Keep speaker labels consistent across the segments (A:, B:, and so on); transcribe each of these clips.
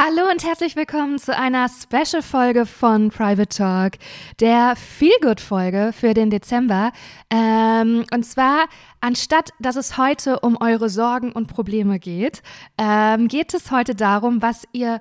A: Hallo und herzlich willkommen zu einer Special-Folge von Private Talk, der Feelgood-Folge für den Dezember. Ähm, und zwar, anstatt dass es heute um eure Sorgen und Probleme geht, ähm, geht es heute darum, was ihr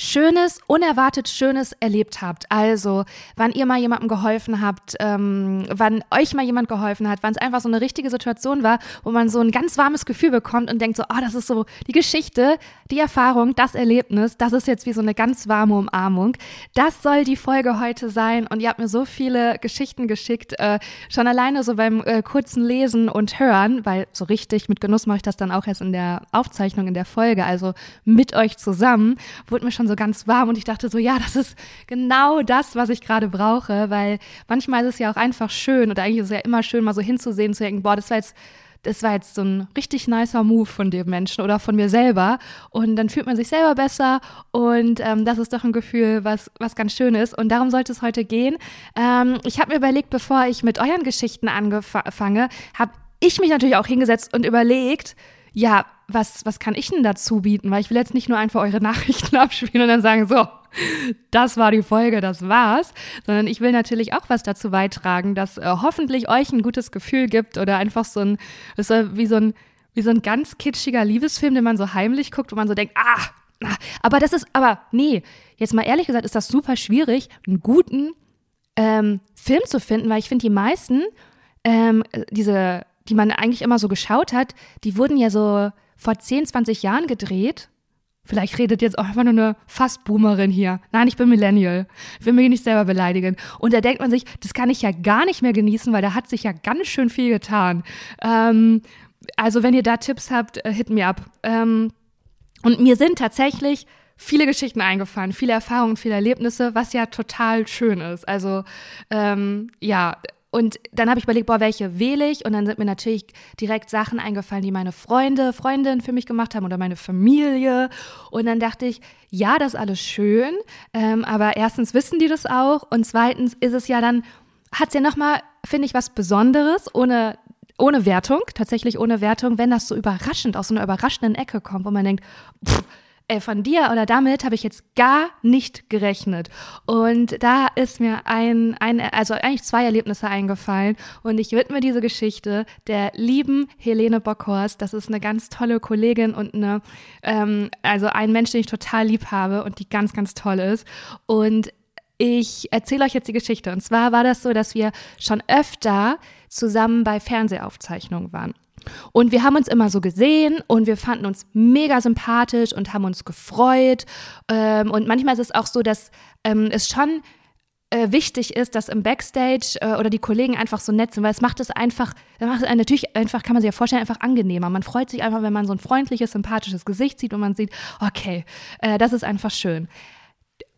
A: Schönes, unerwartet Schönes erlebt habt. Also, wann ihr mal jemandem geholfen habt, ähm, wann euch mal jemand geholfen hat, wann es einfach so eine richtige Situation war, wo man so ein ganz warmes Gefühl bekommt und denkt so, oh, das ist so die Geschichte, die Erfahrung, das Erlebnis, das ist jetzt wie so eine ganz warme Umarmung. Das soll die Folge heute sein und ihr habt mir so viele Geschichten geschickt, äh, schon alleine so beim äh, kurzen Lesen und Hören, weil so richtig mit Genuss mache ich das dann auch erst in der Aufzeichnung, in der Folge, also mit euch zusammen, wurde mir schon so ganz warm und ich dachte so, ja, das ist genau das, was ich gerade brauche, weil manchmal ist es ja auch einfach schön oder eigentlich ist es ja immer schön, mal so hinzusehen, zu denken, boah, das war jetzt das war jetzt so ein richtig nicer Move von dem Menschen oder von mir selber. Und dann fühlt man sich selber besser und ähm, das ist doch ein Gefühl, was, was ganz schön ist. Und darum sollte es heute gehen. Ähm, ich habe mir überlegt, bevor ich mit euren Geschichten angefangen, habe ich mich natürlich auch hingesetzt und überlegt, ja, was, was kann ich denn dazu bieten? Weil ich will jetzt nicht nur einfach eure Nachrichten abspielen und dann sagen, so, das war die Folge, das war's, sondern ich will natürlich auch was dazu beitragen, dass äh, hoffentlich euch ein gutes Gefühl gibt oder einfach so ein, das ist wie so ein, wie so ein ganz kitschiger Liebesfilm, den man so heimlich guckt, wo man so denkt, ah, ah, aber das ist, aber nee, jetzt mal ehrlich gesagt, ist das super schwierig, einen guten ähm, Film zu finden, weil ich finde, die meisten, ähm, diese, die man eigentlich immer so geschaut hat, die wurden ja so vor 10, 20 Jahren gedreht. Vielleicht redet jetzt auch einfach nur eine Fast-Boomerin hier. Nein, ich bin Millennial. Ich will mich nicht selber beleidigen. Und da denkt man sich, das kann ich ja gar nicht mehr genießen, weil da hat sich ja ganz schön viel getan. Ähm, also wenn ihr da Tipps habt, äh, hit me up. Ähm, und mir sind tatsächlich viele Geschichten eingefallen, viele Erfahrungen, viele Erlebnisse, was ja total schön ist. Also ähm, ja, und dann habe ich überlegt, boah, welche wähle ich? Und dann sind mir natürlich direkt Sachen eingefallen, die meine Freunde, Freundinnen für mich gemacht haben oder meine Familie. Und dann dachte ich, ja, das ist alles schön, ähm, aber erstens wissen die das auch und zweitens ist es ja dann, hat es ja nochmal, finde ich, was Besonderes, ohne ohne Wertung, tatsächlich ohne Wertung, wenn das so überraschend aus so einer überraschenden Ecke kommt, wo man denkt, pff, äh, von dir oder damit habe ich jetzt gar nicht gerechnet. Und da ist mir ein, ein, also eigentlich zwei Erlebnisse eingefallen. Und ich widme diese Geschichte der lieben Helene Bockhorst. Das ist eine ganz tolle Kollegin und eine, ähm, also ein Mensch, den ich total lieb habe und die ganz, ganz toll ist. Und ich erzähle euch jetzt die Geschichte. Und zwar war das so, dass wir schon öfter zusammen bei Fernsehaufzeichnungen waren. Und wir haben uns immer so gesehen und wir fanden uns mega sympathisch und haben uns gefreut. Ähm, und manchmal ist es auch so, dass ähm, es schon äh, wichtig ist, dass im Backstage äh, oder die Kollegen einfach so nett sind, weil es macht es einfach, macht es natürlich einfach, kann man sich ja vorstellen, einfach angenehmer. Man freut sich einfach, wenn man so ein freundliches, sympathisches Gesicht sieht und man sieht, okay, äh, das ist einfach schön.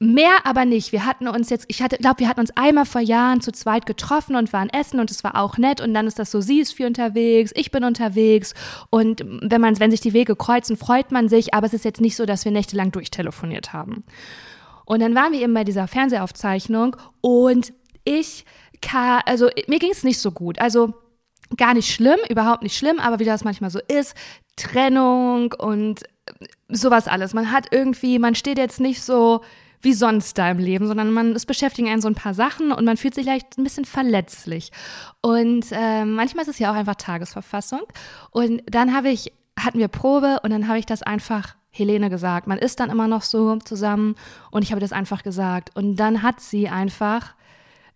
A: Mehr aber nicht. Wir hatten uns jetzt, ich glaube, wir hatten uns einmal vor Jahren zu zweit getroffen und waren essen und es war auch nett. Und dann ist das so, sie ist viel unterwegs, ich bin unterwegs. Und wenn man, wenn sich die Wege kreuzen, freut man sich. Aber es ist jetzt nicht so, dass wir nächtelang durchtelefoniert haben. Und dann waren wir eben bei dieser Fernsehaufzeichnung und ich, also mir ging es nicht so gut. Also gar nicht schlimm, überhaupt nicht schlimm, aber wie das manchmal so ist, Trennung und sowas alles. Man hat irgendwie, man steht jetzt nicht so wie sonst da im Leben, sondern man, es beschäftigen einen so ein paar Sachen und man fühlt sich vielleicht ein bisschen verletzlich. Und äh, manchmal ist es ja auch einfach Tagesverfassung. Und dann habe ich, hatten wir Probe und dann habe ich das einfach Helene gesagt. Man ist dann immer noch so zusammen und ich habe das einfach gesagt. Und dann hat sie einfach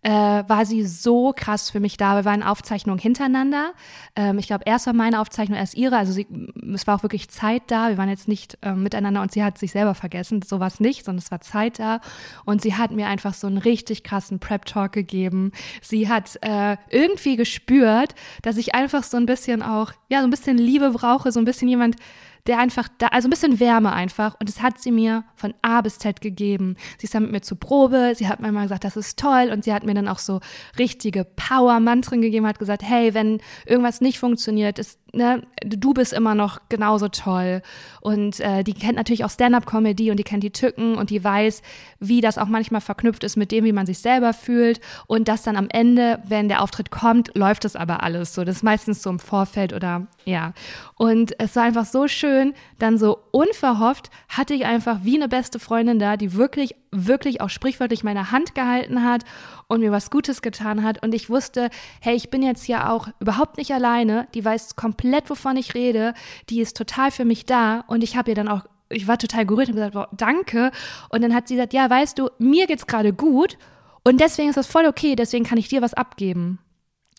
A: äh, war sie so krass für mich da. Wir waren Aufzeichnungen hintereinander. Ähm, ich glaube, erst war meine Aufzeichnung, erst ihre. Also sie, es war auch wirklich Zeit da. Wir waren jetzt nicht äh, miteinander und sie hat sich selber vergessen. So war es nicht, sondern es war Zeit da. Und sie hat mir einfach so einen richtig krassen Prep-Talk gegeben. Sie hat äh, irgendwie gespürt, dass ich einfach so ein bisschen auch, ja, so ein bisschen Liebe brauche, so ein bisschen jemand, der einfach da, also ein bisschen Wärme einfach. Und das hat sie mir von A bis Z gegeben. Sie ist dann mit mir zur Probe, sie hat mir mal gesagt, das ist toll. Und sie hat mir dann auch so richtige Power-Mantren gegeben, hat gesagt, hey, wenn irgendwas nicht funktioniert, ist, ne, du bist immer noch genauso toll. Und äh, die kennt natürlich auch Stand-up-Comedy und die kennt die Tücken und die weiß, wie das auch manchmal verknüpft ist mit dem, wie man sich selber fühlt. Und dass dann am Ende, wenn der Auftritt kommt, läuft es aber alles so. Das ist meistens so im Vorfeld oder ja. Und es war einfach so schön schön, dann so unverhofft hatte ich einfach wie eine beste Freundin da, die wirklich, wirklich auch sprichwörtlich meine Hand gehalten hat und mir was Gutes getan hat. Und ich wusste, hey, ich bin jetzt hier auch überhaupt nicht alleine. Die weiß komplett, wovon ich rede. Die ist total für mich da. Und ich habe ihr dann auch, ich war total gerührt und gesagt, wow, danke. Und dann hat sie gesagt, ja, weißt du, mir geht's gerade gut. Und deswegen ist das voll okay, deswegen kann ich dir was abgeben.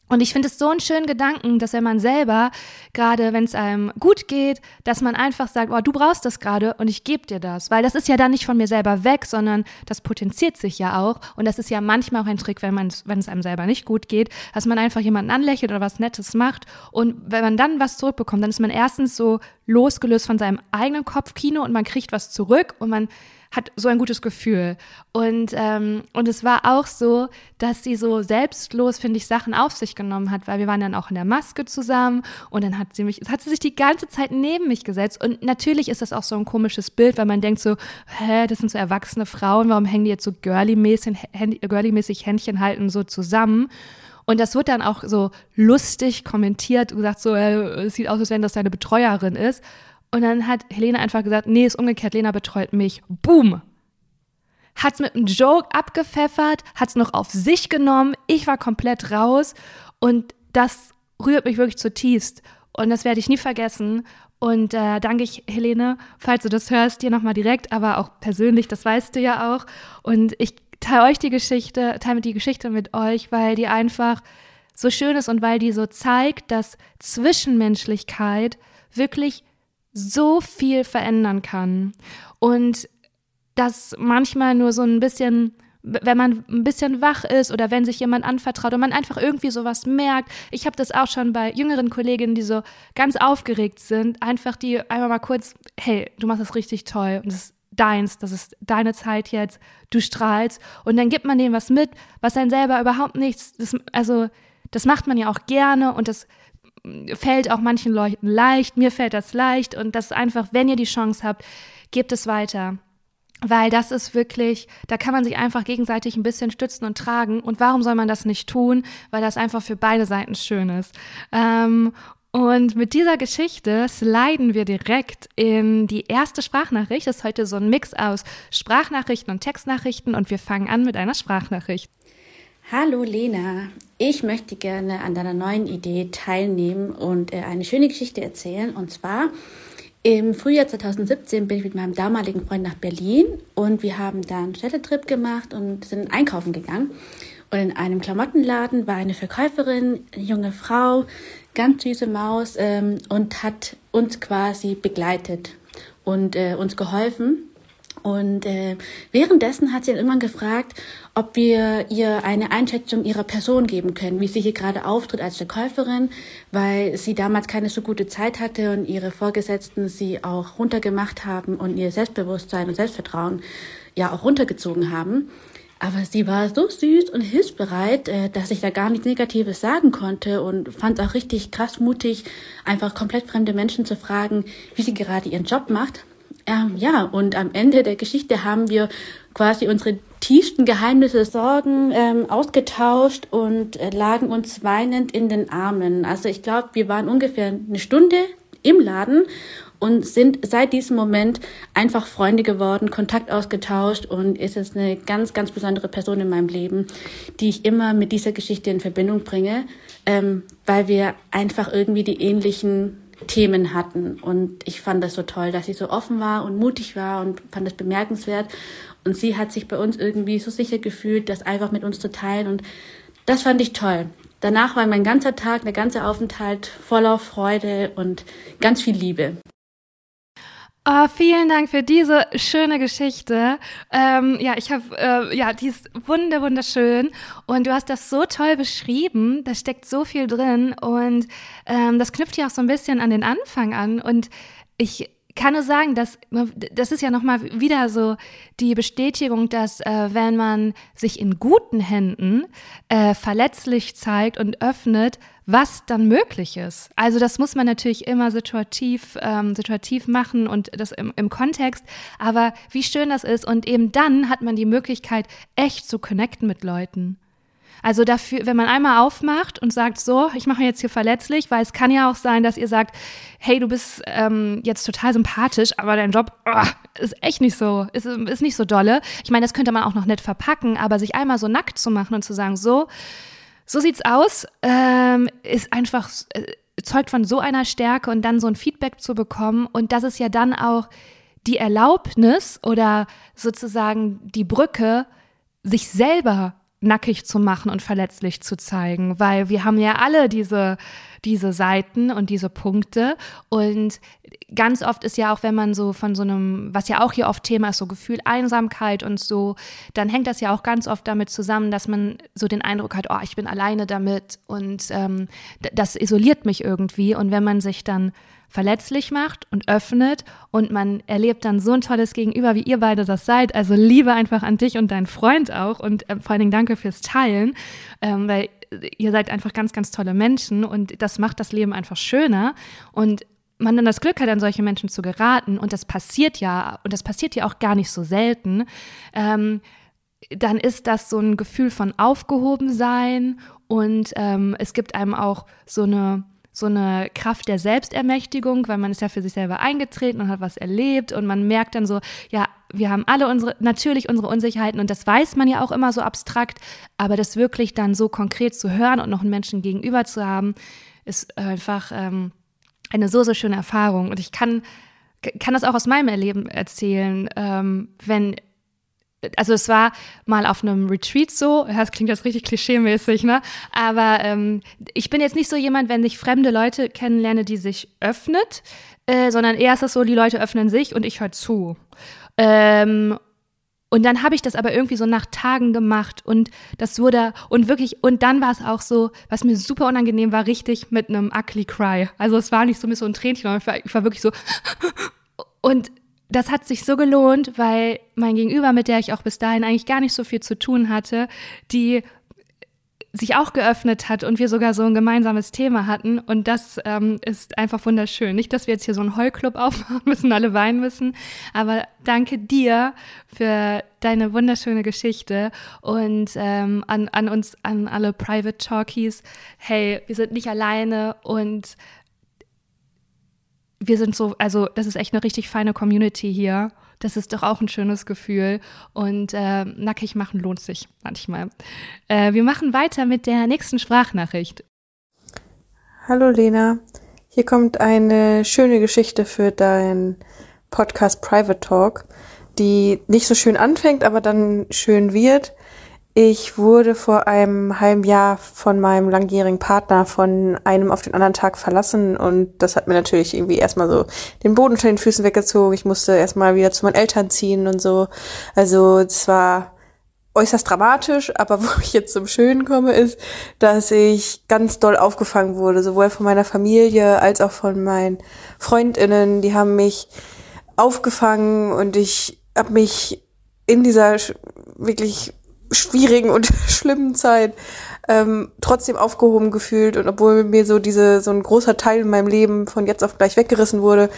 A: Und ich finde es so einen schönen Gedanken, dass wenn man selber, gerade wenn es einem gut geht, dass man einfach sagt, oh, du brauchst das gerade und ich gebe dir das. Weil das ist ja dann nicht von mir selber weg, sondern das potenziert sich ja auch. Und das ist ja manchmal auch ein Trick, wenn, man, wenn es einem selber nicht gut geht, dass man einfach jemanden anlächelt oder was Nettes macht. Und wenn man dann was zurückbekommt, dann ist man erstens so losgelöst von seinem eigenen Kopfkino und man kriegt was zurück und man hat so ein gutes Gefühl. Und, ähm, und es war auch so, dass sie so selbstlos, finde ich, Sachen auf sich genommen hat, weil wir waren dann auch in der Maske zusammen und dann hat sie mich, hat sie sich die ganze Zeit neben mich gesetzt. Und natürlich ist das auch so ein komisches Bild, weil man denkt so, hä, das sind so erwachsene Frauen, warum hängen die jetzt so girly-mäßig girly Händchen halten so zusammen? Und das wird dann auch so lustig kommentiert und gesagt so, äh, es sieht aus, als wenn das deine Betreuerin ist. Und dann hat Helene einfach gesagt, nee, ist umgekehrt, Lena betreut mich. Boom! Hat's mit einem Joke abgepfeffert, hat's noch auf sich genommen. Ich war komplett raus und das rührt mich wirklich zutiefst. Und das werde ich nie vergessen. Und äh, danke ich, Helene, falls du das hörst, dir nochmal direkt, aber auch persönlich, das weißt du ja auch. Und ich teile euch die Geschichte, teile die Geschichte mit euch, weil die einfach so schön ist und weil die so zeigt, dass Zwischenmenschlichkeit wirklich so viel verändern kann. Und dass manchmal nur so ein bisschen wenn man ein bisschen wach ist oder wenn sich jemand anvertraut und man einfach irgendwie sowas merkt. Ich habe das auch schon bei jüngeren Kolleginnen, die so ganz aufgeregt sind, einfach die einmal mal kurz, hey, du machst das richtig toll und das ist deins, das ist deine Zeit jetzt, du strahlst und dann gibt man denen was mit, was einen selber überhaupt nichts, das, also das macht man ja auch gerne und das fällt auch manchen Leuten leicht, mir fällt das leicht und das ist einfach, wenn ihr die Chance habt, gebt es weiter. Weil das ist wirklich, da kann man sich einfach gegenseitig ein bisschen stützen und tragen. Und warum soll man das nicht tun? Weil das einfach für beide Seiten schön ist. Ähm, und mit dieser Geschichte sliden wir direkt in die erste Sprachnachricht. Das ist heute so ein Mix aus Sprachnachrichten und Textnachrichten und wir fangen an mit einer Sprachnachricht.
B: Hallo Lena, ich möchte gerne an deiner neuen Idee teilnehmen und äh, eine schöne Geschichte erzählen. Und zwar im Frühjahr 2017 bin ich mit meinem damaligen Freund nach Berlin und wir haben dann einen Städtetrip gemacht und sind einkaufen gegangen. Und in einem Klamottenladen war eine Verkäuferin, eine junge Frau, ganz süße Maus ähm, und hat uns quasi begleitet und äh, uns geholfen und äh, währenddessen hat sie dann irgendwann gefragt, ob wir ihr eine Einschätzung ihrer Person geben können, wie sie hier gerade auftritt als Verkäuferin, weil sie damals keine so gute Zeit hatte und ihre Vorgesetzten sie auch runtergemacht haben und ihr Selbstbewusstsein und Selbstvertrauen ja auch runtergezogen haben. Aber sie war so süß und hilfsbereit, äh, dass ich da gar nichts Negatives sagen konnte und fand es auch richtig krass mutig, einfach komplett fremde Menschen zu fragen, wie sie gerade ihren Job macht. Ähm, ja, und am Ende der Geschichte haben wir quasi unsere tiefsten Geheimnisse, Sorgen ähm, ausgetauscht und äh, lagen uns weinend in den Armen. Also ich glaube, wir waren ungefähr eine Stunde im Laden und sind seit diesem Moment einfach Freunde geworden, Kontakt ausgetauscht und ist jetzt eine ganz, ganz besondere Person in meinem Leben, die ich immer mit dieser Geschichte in Verbindung bringe, ähm, weil wir einfach irgendwie die ähnlichen Themen hatten. Und ich fand das so toll, dass sie so offen war und mutig war und fand das bemerkenswert. Und sie hat sich bei uns irgendwie so sicher gefühlt, das einfach mit uns zu teilen. Und das fand ich toll. Danach war mein ganzer Tag, der ganze Aufenthalt voller Freude und ganz viel Liebe.
A: Oh, vielen Dank für diese schöne Geschichte. Ähm, ja, ich habe, äh, ja, die ist wunder wunderschön und du hast das so toll beschrieben. Da steckt so viel drin und ähm, das knüpft ja auch so ein bisschen an den Anfang an und ich kann nur sagen, dass das ist ja nochmal wieder so die Bestätigung, dass äh, wenn man sich in guten Händen äh, verletzlich zeigt und öffnet, was dann möglich ist. Also das muss man natürlich immer situativ, ähm, situativ machen und das im, im Kontext. Aber wie schön das ist und eben dann hat man die Möglichkeit, echt zu connecten mit Leuten. Also dafür, wenn man einmal aufmacht und sagt, so, ich mache jetzt hier verletzlich, weil es kann ja auch sein, dass ihr sagt, hey, du bist ähm, jetzt total sympathisch, aber dein Job oh, ist echt nicht so, ist, ist nicht so dolle. Ich meine, das könnte man auch noch nett verpacken, aber sich einmal so nackt zu machen und zu sagen, so, so sieht's aus, ähm, ist einfach, äh, zeugt von so einer Stärke und dann so ein Feedback zu bekommen und das ist ja dann auch die Erlaubnis oder sozusagen die Brücke, sich selber nackig zu machen und verletzlich zu zeigen, weil wir haben ja alle diese, diese Seiten und diese Punkte. Und ganz oft ist ja auch, wenn man so von so einem, was ja auch hier oft Thema ist, so Gefühl Einsamkeit und so, dann hängt das ja auch ganz oft damit zusammen, dass man so den Eindruck hat, oh, ich bin alleine damit und ähm, das isoliert mich irgendwie. Und wenn man sich dann verletzlich macht und öffnet und man erlebt dann so ein tolles Gegenüber, wie ihr beide das seid. Also Liebe einfach an dich und deinen Freund auch und äh, vor allen Dingen danke fürs Teilen, ähm, weil ihr seid einfach ganz, ganz tolle Menschen und das macht das Leben einfach schöner und man dann das Glück hat, an solche Menschen zu geraten und das passiert ja und das passiert ja auch gar nicht so selten. Ähm, dann ist das so ein Gefühl von Aufgehobensein und ähm, es gibt einem auch so eine so eine Kraft der Selbstermächtigung, weil man ist ja für sich selber eingetreten und hat was erlebt und man merkt dann so, ja, wir haben alle unsere, natürlich unsere Unsicherheiten und das weiß man ja auch immer so abstrakt, aber das wirklich dann so konkret zu hören und noch einen Menschen gegenüber zu haben, ist einfach ähm, eine so, so schöne Erfahrung. Und ich kann kann das auch aus meinem Erleben erzählen, ähm, wenn also es war mal auf einem Retreat so, das klingt jetzt richtig klischeemäßig, ne? Aber ähm, ich bin jetzt nicht so jemand, wenn ich fremde Leute kennenlerne, die sich öffnet, äh, sondern eher ist es so, die Leute öffnen sich und ich höre zu. Ähm, und dann habe ich das aber irgendwie so nach Tagen gemacht und das wurde und wirklich und dann war es auch so, was mir super unangenehm war, richtig mit einem ugly cry. Also es war nicht so mit so ein Tränchen, sondern ich war, ich war wirklich so und das hat sich so gelohnt, weil mein Gegenüber, mit der ich auch bis dahin eigentlich gar nicht so viel zu tun hatte, die sich auch geöffnet hat und wir sogar so ein gemeinsames Thema hatten. Und das ähm, ist einfach wunderschön. Nicht, dass wir jetzt hier so einen Heulclub aufmachen müssen, alle weinen müssen, aber danke dir für deine wunderschöne Geschichte und ähm, an, an uns, an alle Private Talkies. Hey, wir sind nicht alleine und wir sind so, also das ist echt eine richtig feine Community hier. Das ist doch auch ein schönes Gefühl. Und äh, nackig machen lohnt sich manchmal. Äh, wir machen weiter mit der nächsten Sprachnachricht.
C: Hallo Lena, hier kommt eine schöne Geschichte für deinen Podcast Private Talk, die nicht so schön anfängt, aber dann schön wird. Ich wurde vor einem halben Jahr von meinem langjährigen Partner von einem auf den anderen Tag verlassen und das hat mir natürlich irgendwie erstmal so den Boden unter den Füßen weggezogen. Ich musste erstmal wieder zu meinen Eltern ziehen und so. Also es war äußerst dramatisch, aber wo ich jetzt zum Schönen komme, ist, dass ich ganz doll aufgefangen wurde, sowohl von meiner Familie als auch von meinen Freundinnen. Die haben mich aufgefangen und ich habe mich in dieser wirklich schwierigen und schlimmen Zeit ähm, trotzdem aufgehoben gefühlt und obwohl mir so diese so ein großer Teil in meinem Leben von jetzt auf gleich weggerissen wurde,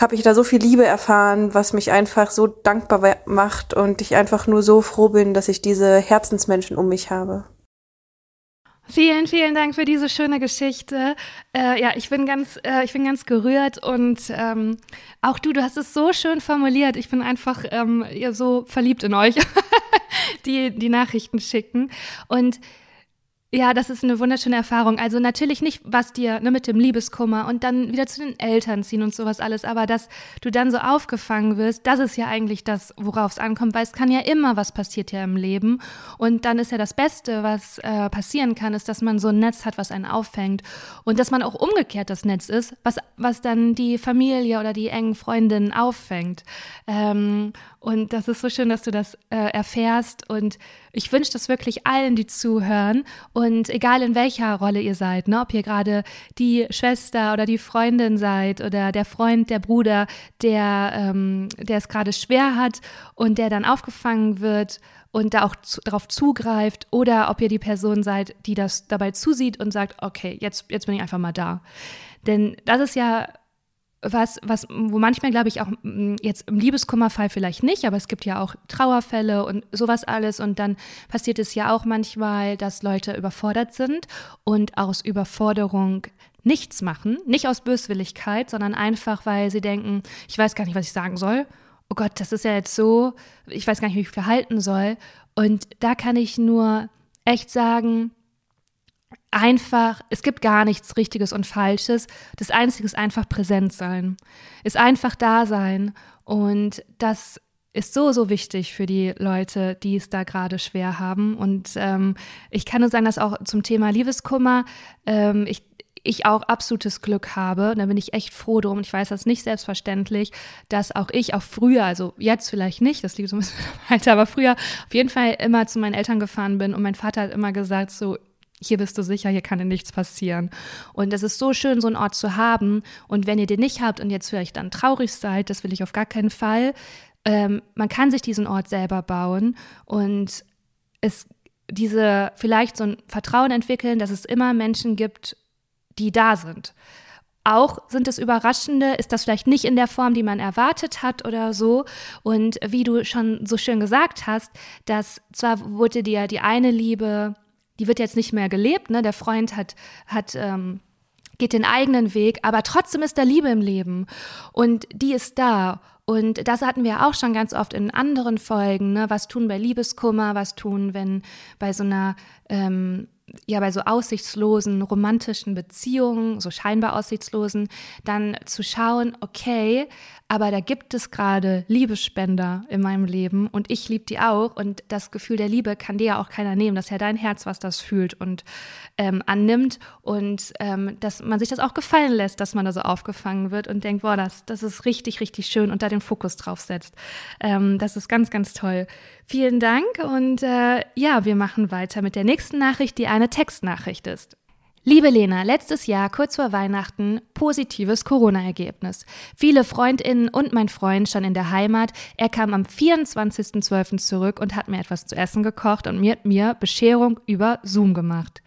C: habe ich da so viel Liebe erfahren, was mich einfach so dankbar macht und ich einfach nur so froh bin, dass ich diese Herzensmenschen um mich habe.
A: Vielen, vielen Dank für diese schöne Geschichte. Äh, ja, ich bin ganz, äh, ich bin ganz gerührt und ähm, auch du, du hast es so schön formuliert. Ich bin einfach ähm, ja, so verliebt in euch, die die Nachrichten schicken und ja, das ist eine wunderschöne Erfahrung. Also natürlich nicht, was dir ne, mit dem Liebeskummer und dann wieder zu den Eltern ziehen und sowas alles, aber dass du dann so aufgefangen wirst, das ist ja eigentlich das, worauf es ankommt, weil es kann ja immer was passiert ja im Leben. Und dann ist ja das Beste, was äh, passieren kann, ist, dass man so ein Netz hat, was einen auffängt. Und dass man auch umgekehrt das Netz ist, was, was dann die Familie oder die engen Freundinnen auffängt. Ähm, und das ist so schön, dass du das äh, erfährst. Und ich wünsche das wirklich allen, die zuhören. Und egal in welcher Rolle ihr seid, ne, ob ihr gerade die Schwester oder die Freundin seid oder der Freund, der Bruder, der, ähm, der es gerade schwer hat und der dann aufgefangen wird und da auch zu, darauf zugreift oder ob ihr die Person seid, die das dabei zusieht und sagt, okay, jetzt, jetzt bin ich einfach mal da. Denn das ist ja was, was, wo manchmal, glaube ich, auch mm, jetzt im Liebeskummerfall vielleicht nicht, aber es gibt ja auch Trauerfälle und sowas alles. Und dann passiert es ja auch manchmal, dass Leute überfordert sind und aus Überforderung nichts machen. Nicht aus Böswilligkeit, sondern einfach, weil sie denken, ich weiß gar nicht, was ich sagen soll. Oh Gott, das ist ja jetzt so, ich weiß gar nicht, wie ich mich verhalten soll. Und da kann ich nur echt sagen, einfach, es gibt gar nichts Richtiges und Falsches. Das Einzige ist einfach präsent sein, ist einfach da sein. Und das ist so, so wichtig für die Leute, die es da gerade schwer haben. Und ähm, ich kann nur sagen, dass auch zum Thema Liebeskummer, ähm, ich, ich auch absolutes Glück habe. Da bin ich echt froh drum. Ich weiß das nicht selbstverständlich, dass auch ich auch früher, also jetzt vielleicht nicht, das liegt so ein bisschen weiter, aber früher auf jeden Fall immer zu meinen Eltern gefahren bin und mein Vater hat immer gesagt, so, hier bist du sicher, hier kann dir nichts passieren. Und es ist so schön, so einen Ort zu haben. Und wenn ihr den nicht habt und jetzt vielleicht dann traurig seid, das will ich auf gar keinen Fall. Ähm, man kann sich diesen Ort selber bauen und es diese vielleicht so ein Vertrauen entwickeln, dass es immer Menschen gibt, die da sind. Auch sind es Überraschende, ist das vielleicht nicht in der Form, die man erwartet hat oder so. Und wie du schon so schön gesagt hast, dass zwar wurde dir die eine Liebe die wird jetzt nicht mehr gelebt, ne? Der Freund hat, hat, ähm, geht den eigenen Weg, aber trotzdem ist da Liebe im Leben und die ist da. Und das hatten wir auch schon ganz oft in anderen Folgen. Ne? Was tun bei Liebeskummer, was tun, wenn bei so einer ähm, ja bei so aussichtslosen romantischen Beziehungen, so scheinbar aussichtslosen, dann zu schauen, okay, aber da gibt es gerade Liebesspender in meinem Leben und ich liebe die auch und das Gefühl der Liebe kann dir ja auch keiner nehmen. Das ist ja dein Herz, was das fühlt und ähm, annimmt und ähm, dass man sich das auch gefallen lässt, dass man da so aufgefangen wird und denkt, boah, das, das ist richtig, richtig schön und da den Fokus drauf setzt. Ähm, das ist ganz, ganz toll. Vielen Dank und äh, ja, wir machen weiter mit der nächsten Nachricht, die eine Textnachricht ist. Liebe Lena, letztes Jahr, kurz vor Weihnachten, positives Corona-Ergebnis. Viele Freundinnen und mein Freund schon in der Heimat. Er kam am 24.12. zurück und hat mir etwas zu essen gekocht und mir, mir Bescherung über Zoom gemacht.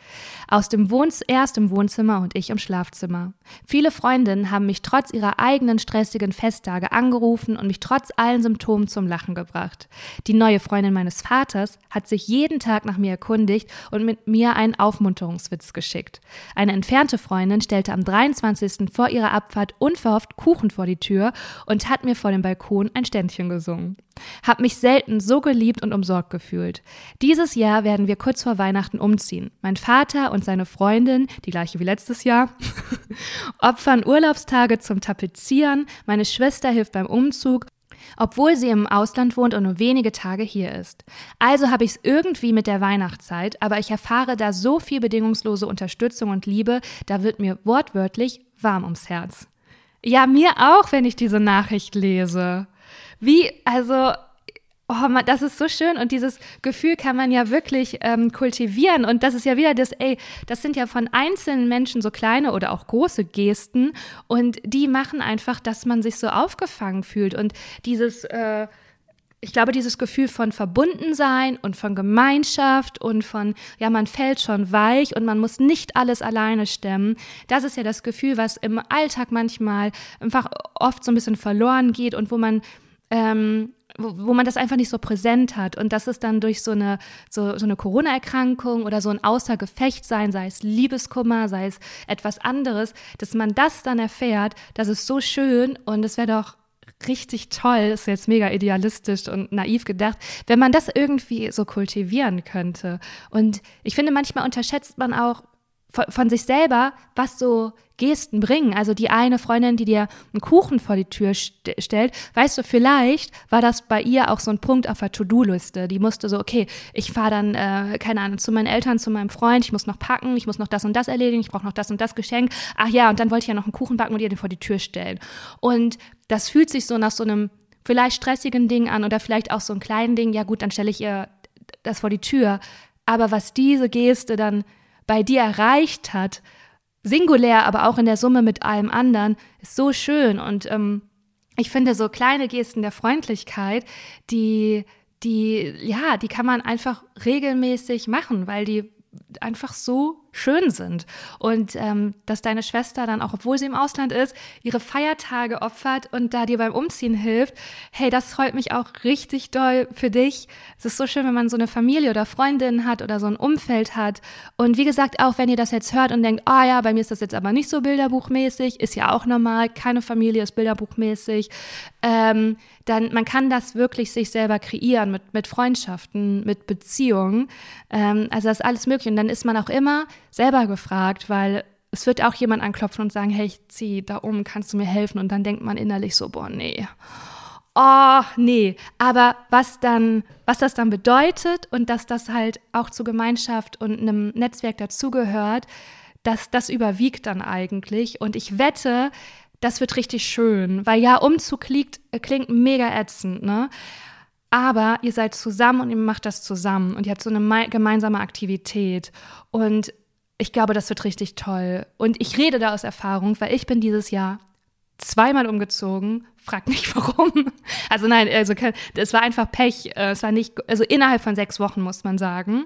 A: Aus dem Wohns erst im Wohnzimmer und ich im Schlafzimmer. Viele Freundinnen haben mich trotz ihrer eigenen stressigen Festtage angerufen und mich trotz allen Symptomen zum Lachen gebracht. Die neue Freundin meines Vaters hat sich jeden Tag nach mir erkundigt und mit mir einen Aufmunterungswitz geschickt. Eine entfernte Freundin stellte am 23. vor ihrer Abfahrt unverhofft Kuchen vor die Tür und hat mir vor dem Balkon ein Ständchen gesungen. Hab mich selten so geliebt und umsorgt gefühlt. Dieses Jahr werden wir kurz vor Weihnachten umziehen. Mein Vater und seine Freundin, die gleiche wie letztes Jahr, opfern Urlaubstage zum Tapezieren, meine Schwester hilft beim Umzug obwohl sie im Ausland wohnt und nur wenige Tage hier ist. Also habe ich es irgendwie mit der Weihnachtszeit, aber ich erfahre da so viel bedingungslose Unterstützung und Liebe, da wird mir wortwörtlich warm ums Herz. Ja, mir auch, wenn ich diese Nachricht lese. Wie, also oh, man, das ist so schön und dieses Gefühl kann man ja wirklich ähm, kultivieren und das ist ja wieder das, ey, das sind ja von einzelnen Menschen so kleine oder auch große Gesten und die machen einfach, dass man sich so aufgefangen fühlt und dieses, äh, ich glaube, dieses Gefühl von Verbundensein und von Gemeinschaft und von, ja, man fällt schon weich und man muss nicht alles alleine stemmen. Das ist ja das Gefühl, was im Alltag manchmal einfach oft so ein bisschen verloren geht und wo man ähm, wo, wo man das einfach nicht so präsent hat. Und das ist dann durch so eine, so, so eine Corona-Erkrankung oder so ein Außergefecht sein, sei es Liebeskummer, sei es etwas anderes, dass man das dann erfährt, das ist so schön und es wäre doch richtig toll, ist jetzt mega idealistisch und naiv gedacht, wenn man das irgendwie so kultivieren könnte. Und ich finde, manchmal unterschätzt man auch, von, von sich selber, was so Gesten bringen. Also die eine Freundin, die dir einen Kuchen vor die Tür st stellt, weißt du, vielleicht war das bei ihr auch so ein Punkt auf der To-Do-Liste. Die musste so, okay, ich fahre dann, äh, keine Ahnung, zu meinen Eltern, zu meinem Freund, ich muss noch packen, ich muss noch das und das erledigen, ich brauche noch das und das Geschenk. Ach ja, und dann wollte ich ja noch einen Kuchen backen und ihr den vor die Tür stellen. Und das fühlt sich so nach so einem vielleicht stressigen Ding an oder vielleicht auch so ein kleinen Ding. Ja gut, dann stelle ich ihr das vor die Tür. Aber was diese Geste dann bei dir erreicht hat, singulär, aber auch in der Summe mit allem anderen, ist so schön. Und ähm, ich finde so kleine Gesten der Freundlichkeit, die, die, ja, die kann man einfach regelmäßig machen, weil die einfach so schön sind. Und ähm, dass deine Schwester dann auch, obwohl sie im Ausland ist, ihre Feiertage opfert und da dir beim Umziehen hilft. Hey, das freut mich auch richtig doll für dich. Es ist so schön, wenn man so eine Familie oder Freundin hat oder so ein Umfeld hat. Und wie gesagt, auch wenn ihr das jetzt hört und denkt, ah oh ja, bei mir ist das jetzt aber nicht so bilderbuchmäßig, ist ja auch normal, keine Familie ist bilderbuchmäßig. Ähm, dann man kann das wirklich sich selber kreieren mit, mit Freundschaften, mit Beziehungen. Ähm, also das ist alles möglich. Und dann ist man auch immer selber gefragt, weil es wird auch jemand anklopfen und sagen, hey, ich zieh da um, kannst du mir helfen? Und dann denkt man innerlich so, boah, nee. Oh, nee. Aber was dann, was das dann bedeutet und dass das halt auch zur Gemeinschaft und einem Netzwerk dazugehört, das, das überwiegt dann eigentlich. Und ich wette, das wird richtig schön, weil ja, Umzug liegt, äh, klingt mega ätzend, ne? Aber ihr seid zusammen und ihr macht das zusammen und ihr habt so eine gemeinsame Aktivität. Und ich glaube, das wird richtig toll. Und ich rede da aus Erfahrung, weil ich bin dieses Jahr zweimal umgezogen. Frag mich warum. Also nein, also es war einfach Pech. Äh, es war nicht, also innerhalb von sechs Wochen muss man sagen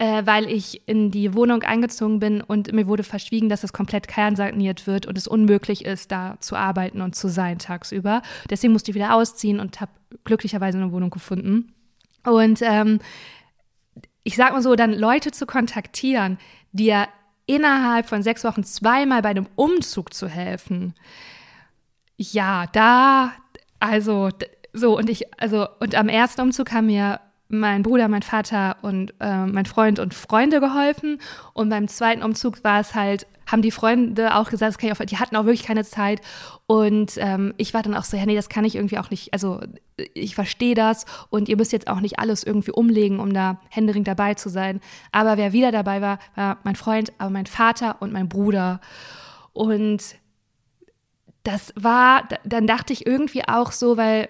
A: äh, weil ich in die Wohnung eingezogen bin und mir wurde verschwiegen, dass es komplett kernsaniert wird und es unmöglich ist, da zu arbeiten und zu sein tagsüber. Deswegen musste ich wieder ausziehen und habe glücklicherweise eine Wohnung gefunden. Und ähm, ich sag mal so, dann Leute zu kontaktieren, dir innerhalb von sechs Wochen zweimal bei einem Umzug zu helfen. Ja, da, also, so, und ich, also, und am ersten Umzug haben mir mein Bruder, mein Vater und äh, mein Freund und Freunde geholfen. Und beim zweiten Umzug war es halt, haben die Freunde auch gesagt, das kann ich auch, die hatten auch wirklich keine Zeit. Und ähm, ich war dann auch so, ja, nee, das kann ich irgendwie auch nicht, also ich verstehe das und ihr müsst jetzt auch nicht alles irgendwie umlegen, um da händeringend dabei zu sein. Aber wer wieder dabei war, war mein Freund, aber mein Vater und mein Bruder. Und das war, dann dachte ich irgendwie auch so, weil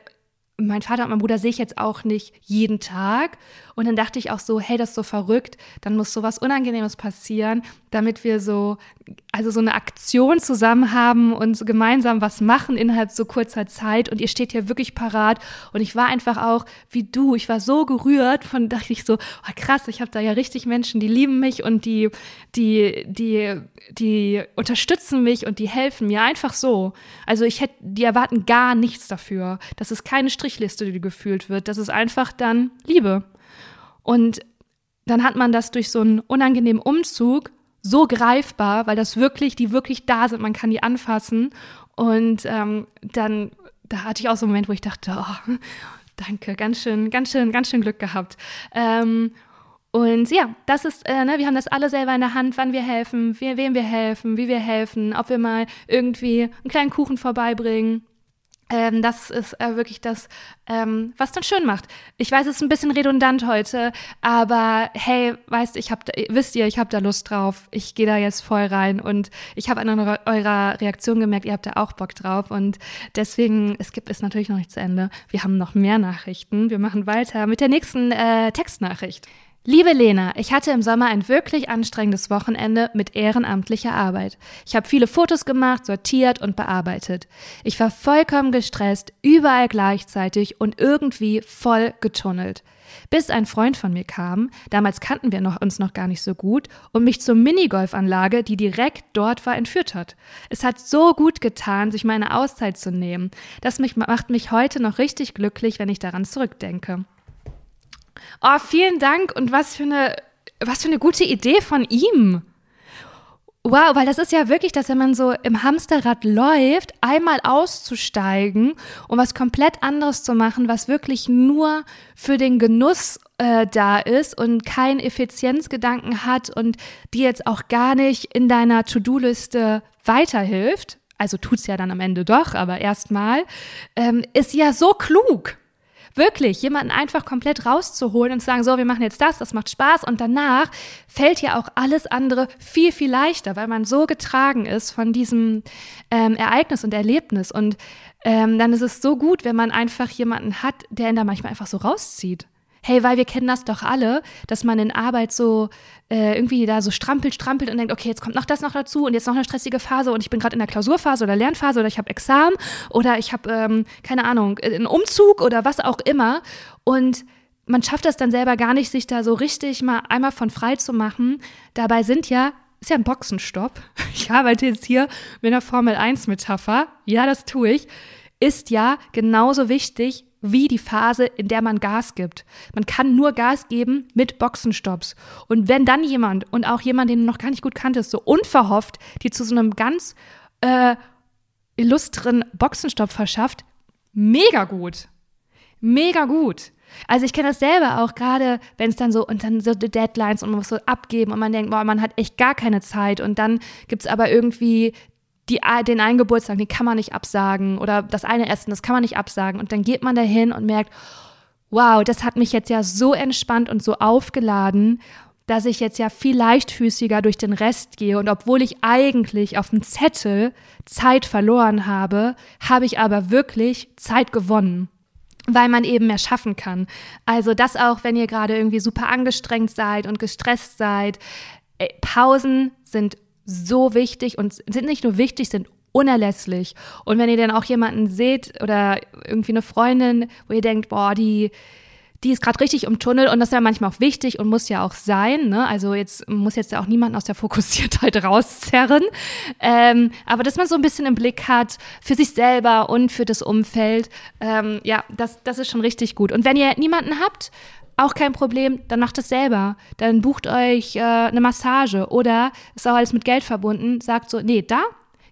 A: mein Vater und mein Bruder sehe ich jetzt auch nicht jeden Tag. Und dann dachte ich auch so, hey, das ist so verrückt, dann muss so was Unangenehmes passieren, damit wir so, also so eine Aktion zusammen haben und so gemeinsam was machen innerhalb so kurzer Zeit. Und ihr steht hier wirklich parat. Und ich war einfach auch wie du, ich war so gerührt von, dachte ich so, oh krass, ich habe da ja richtig Menschen, die lieben mich und die, die, die, die unterstützen mich und die helfen mir einfach so. Also ich hätte, die erwarten gar nichts dafür. Das ist keine Strichliste, die gefühlt wird. Das ist einfach dann Liebe. Und dann hat man das durch so einen unangenehmen Umzug so greifbar, weil das wirklich, die wirklich da sind, man kann die anfassen. Und ähm, dann, da hatte ich auch so einen Moment, wo ich dachte, oh, danke, ganz schön, ganz schön, ganz schön Glück gehabt. Ähm, und ja, das ist, äh, ne, wir haben das alle selber in der Hand, wann wir helfen, we wem wir helfen, wie wir helfen, ob wir mal irgendwie einen kleinen Kuchen vorbeibringen ähm, das ist äh, wirklich das, ähm, was dann schön macht. Ich weiß, es ist ein bisschen redundant heute, aber hey, weißt ich hab, wisst ihr, ich habe da Lust drauf. Ich gehe da jetzt voll rein und ich habe an eurer, eurer Reaktion gemerkt, ihr habt da auch Bock drauf und deswegen, es gibt es natürlich noch nicht zu Ende. Wir haben noch mehr Nachrichten. Wir machen weiter mit der nächsten äh, Textnachricht. Liebe Lena, ich hatte im Sommer ein wirklich anstrengendes Wochenende mit ehrenamtlicher Arbeit. Ich habe viele Fotos gemacht, sortiert und bearbeitet. Ich war vollkommen gestresst, überall gleichzeitig und irgendwie voll getunnelt. Bis ein Freund von mir kam, damals kannten wir noch, uns noch gar nicht so gut, und mich zur Minigolfanlage, die direkt dort war, entführt hat. Es hat so gut getan, sich meine Auszeit zu nehmen. Das mich, macht mich heute noch richtig glücklich, wenn ich daran zurückdenke. Oh, vielen Dank und was für eine, was für eine gute Idee von ihm. Wow, weil das ist ja wirklich, dass wenn man so im Hamsterrad läuft, einmal auszusteigen und was komplett anderes zu machen, was wirklich nur für den Genuss äh, da ist und keinen Effizienzgedanken hat und dir jetzt auch gar nicht in deiner To-Do-Liste weiterhilft. Also tut's ja dann am Ende doch, aber erstmal ähm, ist ja so klug. Wirklich, jemanden einfach komplett rauszuholen und zu sagen, so, wir machen jetzt das, das macht Spaß und danach fällt ja auch alles andere viel, viel leichter, weil man so getragen ist von diesem ähm, Ereignis und Erlebnis. Und ähm, dann ist es so gut, wenn man einfach jemanden hat, der ihn da manchmal einfach so rauszieht. Hey, weil wir kennen das doch alle, dass man in Arbeit so äh, irgendwie da so strampelt, strampelt und denkt, okay, jetzt kommt noch das noch dazu und jetzt noch eine stressige Phase und ich bin gerade in der Klausurphase oder Lernphase oder ich habe Examen oder ich habe, ähm, keine Ahnung, einen Umzug oder was auch immer. Und man schafft das dann selber gar nicht, sich da so richtig mal einmal von frei zu machen. Dabei sind ja, ist ja ein Boxenstopp. Ich arbeite jetzt hier mit einer Formel 1 Metapher. Ja, das tue ich. Ist ja genauso wichtig wie die Phase, in der man Gas gibt. Man kann nur Gas geben mit Boxenstopps. Und wenn dann jemand und auch jemand, den du noch gar nicht gut kanntest, so unverhofft, die zu so einem ganz äh, illustren Boxenstopp verschafft, mega gut. Mega gut. Also ich kenne das selber auch, gerade wenn es dann so, und dann so die Deadlines und man muss so abgeben und man denkt, boah, man hat echt gar keine Zeit und dann gibt es aber irgendwie die, den einen Geburtstag, den kann man nicht absagen oder das eine Essen, das kann man nicht absagen. Und dann geht man dahin und merkt, wow, das hat mich jetzt ja so entspannt und so aufgeladen, dass ich jetzt ja viel leichtfüßiger durch den Rest gehe. Und obwohl ich eigentlich auf dem Zettel Zeit verloren habe, habe ich aber wirklich Zeit gewonnen weil man eben mehr schaffen kann. Also das auch, wenn ihr gerade irgendwie super angestrengt seid und gestresst seid. Pausen sind so wichtig und sind nicht nur wichtig, sind unerlässlich. Und wenn ihr dann auch jemanden seht oder irgendwie eine Freundin, wo ihr denkt, boah, die, die ist gerade richtig im Tunnel und das ist ja manchmal auch wichtig und muss ja auch sein. Ne? Also jetzt muss jetzt ja auch niemanden aus der Fokussiertheit rauszerren. Ähm, aber dass man so ein bisschen im Blick hat für sich selber und für das Umfeld, ähm, ja, das, das ist schon richtig gut. Und wenn ihr niemanden habt, auch kein Problem, dann macht es selber. Dann bucht euch äh, eine Massage oder ist auch alles mit Geld verbunden, sagt so, nee, da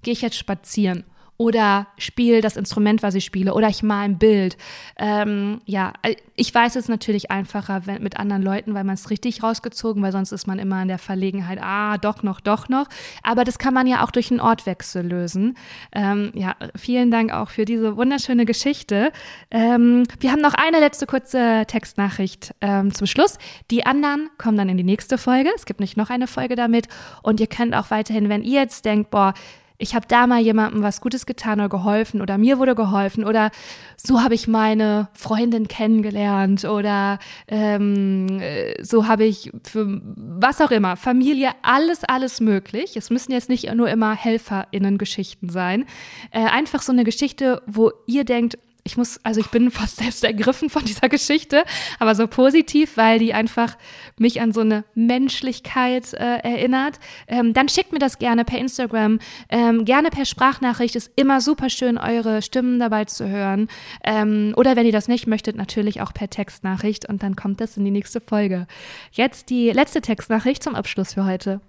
A: gehe ich jetzt spazieren oder spiele das Instrument, was ich spiele, oder ich mal ein Bild. Ähm, ja, äh, ich weiß es natürlich einfacher wenn, mit anderen Leuten, weil man es richtig rausgezogen, weil sonst ist man immer in der Verlegenheit, ah, doch noch, doch noch. Aber das kann man ja auch durch einen Ortwechsel lösen. Ähm, ja, vielen Dank auch für diese wunderschöne Geschichte. Ähm, wir haben noch eine letzte kurze Textnachricht ähm, zum Schluss. Die anderen kommen dann in die nächste Folge. Es gibt nicht noch eine Folge damit. Und ihr könnt auch weiterhin, wenn ihr jetzt denkt, boah, ich habe da mal jemandem was Gutes getan oder geholfen oder mir wurde geholfen oder so habe ich meine Freundin kennengelernt oder ähm, so habe ich für was auch immer, Familie, alles, alles möglich. Es müssen jetzt nicht nur immer HelferInnen-Geschichten sein. Äh, einfach so eine Geschichte, wo ihr denkt, ich muss, also ich bin fast selbst ergriffen von dieser Geschichte, aber so positiv, weil die einfach mich an so eine Menschlichkeit äh, erinnert. Ähm, dann schickt mir das gerne per Instagram, ähm, gerne per Sprachnachricht. Ist immer super schön, eure Stimmen dabei zu hören. Ähm, oder wenn ihr das nicht möchtet, natürlich auch per Textnachricht und dann kommt das in die nächste Folge. Jetzt die letzte Textnachricht zum Abschluss für heute.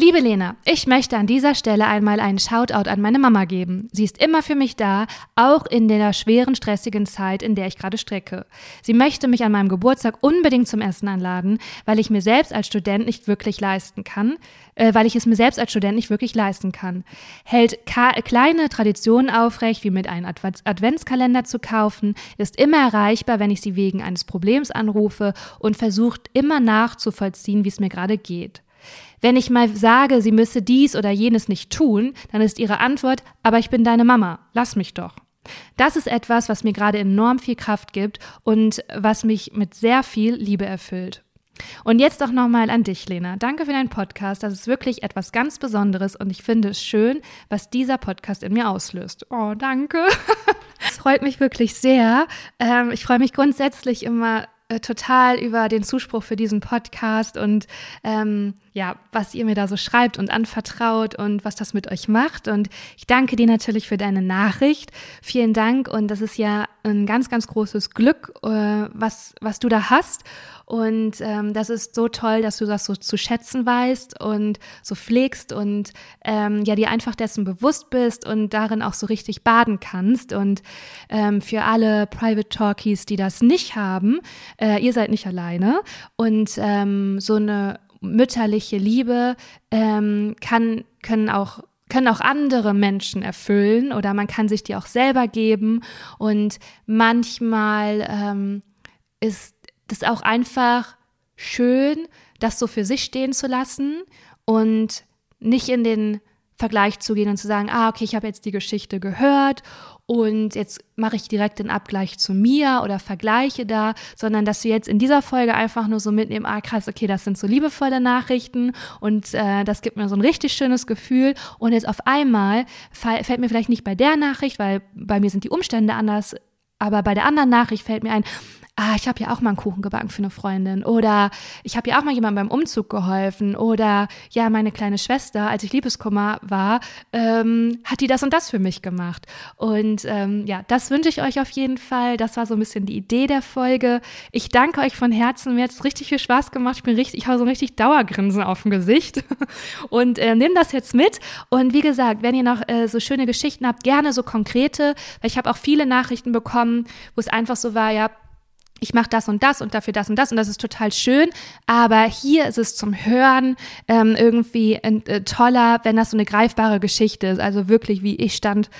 A: Liebe Lena, ich möchte an dieser Stelle einmal einen Shoutout an meine Mama geben. Sie ist immer für mich da, auch in der schweren, stressigen Zeit, in der ich gerade strecke. Sie möchte mich an meinem Geburtstag unbedingt zum Essen einladen, weil ich mir selbst als Student nicht wirklich leisten kann, äh, weil ich es mir selbst als Student nicht wirklich leisten kann. Hält kleine Traditionen aufrecht, wie mit einem Adv Adventskalender zu kaufen, ist immer erreichbar, wenn ich sie wegen eines Problems anrufe und versucht immer nachzuvollziehen, wie es mir gerade geht. Wenn ich mal sage, sie müsse dies oder jenes nicht tun, dann ist ihre Antwort, aber ich bin deine Mama, lass mich doch. Das ist etwas, was mir gerade enorm viel Kraft gibt und was mich mit sehr viel Liebe erfüllt. Und jetzt auch nochmal an dich, Lena. Danke für deinen Podcast. Das ist wirklich etwas ganz Besonderes und ich finde es schön, was dieser Podcast in mir auslöst. Oh, danke. Es freut mich wirklich sehr. Ähm, ich freue mich grundsätzlich immer äh, total über den Zuspruch für diesen Podcast und ähm, ja, was ihr mir da so schreibt und anvertraut und was das mit euch macht. Und ich danke dir natürlich für deine Nachricht. Vielen Dank. Und das ist ja ein ganz, ganz großes Glück, äh, was, was du da hast. Und ähm, das ist so toll, dass du das so zu schätzen weißt und so pflegst und ähm, ja, dir einfach dessen bewusst bist und darin auch so richtig baden kannst. Und ähm, für alle Private Talkies, die das nicht haben, äh, ihr seid nicht alleine. Und ähm, so eine mütterliche Liebe ähm, kann, können auch können auch andere Menschen erfüllen oder man kann sich die auch selber geben. Und manchmal ähm, ist das auch einfach schön, das so für sich stehen zu lassen und nicht in den Vergleich zu gehen und zu sagen, ah, okay, ich habe jetzt die Geschichte gehört und jetzt mache ich direkt den Abgleich zu mir oder vergleiche da, sondern dass wir jetzt in dieser Folge einfach nur so mitnehmen, ah krass, okay, das sind so liebevolle Nachrichten und äh, das gibt mir so ein richtig schönes Gefühl. Und jetzt auf einmal fällt mir vielleicht nicht bei der Nachricht, weil bei mir sind die Umstände anders aber bei der anderen Nachricht fällt mir ein, ah, ich habe ja auch mal einen Kuchen gebacken für eine Freundin oder ich habe ja auch mal jemandem beim Umzug geholfen oder ja, meine kleine Schwester, als ich Liebeskummer war, ähm, hat die das und das für mich gemacht. Und ähm, ja, das wünsche ich euch auf jeden Fall. Das war so ein bisschen die Idee der Folge. Ich danke euch von Herzen. Mir hat es richtig viel Spaß gemacht. Ich bin richtig, ich habe so ein richtig Dauergrinsen auf dem Gesicht und äh, nehme das jetzt mit. Und wie gesagt, wenn ihr noch äh, so schöne Geschichten habt, gerne so konkrete, weil ich habe auch viele Nachrichten bekommen, wo es einfach so war, ja, ich mache das und das und dafür das und das und das ist total schön, aber hier ist es zum Hören ähm, irgendwie äh, toller, wenn das so eine greifbare Geschichte ist. Also wirklich, wie ich stand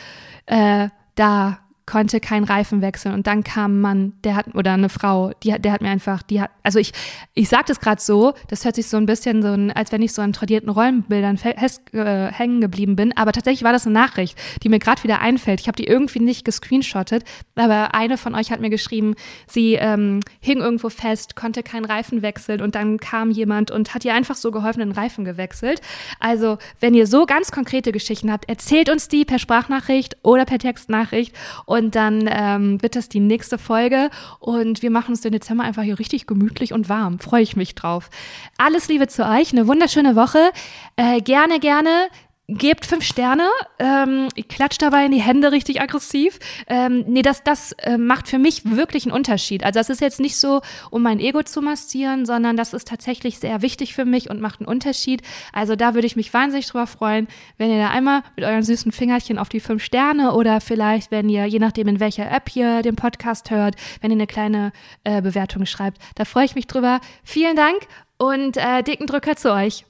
A: äh, da konnte keinen Reifen wechseln und dann kam ein Mann, der hat oder eine Frau, die hat, der hat mir einfach, die hat, also ich, ich sage das gerade so, das hört sich so ein bisschen so, als wenn ich so an tradierten Rollenbildern fest, äh, hängen geblieben bin, aber tatsächlich war das eine Nachricht, die mir gerade wieder einfällt. Ich habe die irgendwie nicht gescreenshottet, aber eine von euch hat mir geschrieben, sie ähm, hing irgendwo fest, konnte keinen Reifen wechseln und dann kam jemand und hat ihr einfach so geholfen, den Reifen gewechselt. Also wenn ihr so ganz konkrete Geschichten habt, erzählt uns die per Sprachnachricht oder per Textnachricht und und dann ähm, wird das die nächste Folge und wir machen uns den Dezember einfach hier richtig gemütlich und warm. Freue ich mich drauf. Alles Liebe zu euch, eine wunderschöne Woche. Äh, gerne, gerne gebt fünf Sterne, ähm, klatscht dabei in die Hände richtig aggressiv. Ähm, nee, das, das äh, macht für mich wirklich einen Unterschied. Also das ist jetzt nicht so, um mein Ego zu massieren, sondern das ist tatsächlich sehr wichtig für mich und macht einen Unterschied. Also da würde ich mich wahnsinnig drüber freuen, wenn ihr da einmal mit euren süßen Fingerchen auf die fünf Sterne oder vielleicht, wenn ihr, je nachdem in welcher App ihr den Podcast hört, wenn ihr eine kleine äh, Bewertung schreibt. Da freue ich mich drüber. Vielen Dank und äh, dicken Drücker zu euch.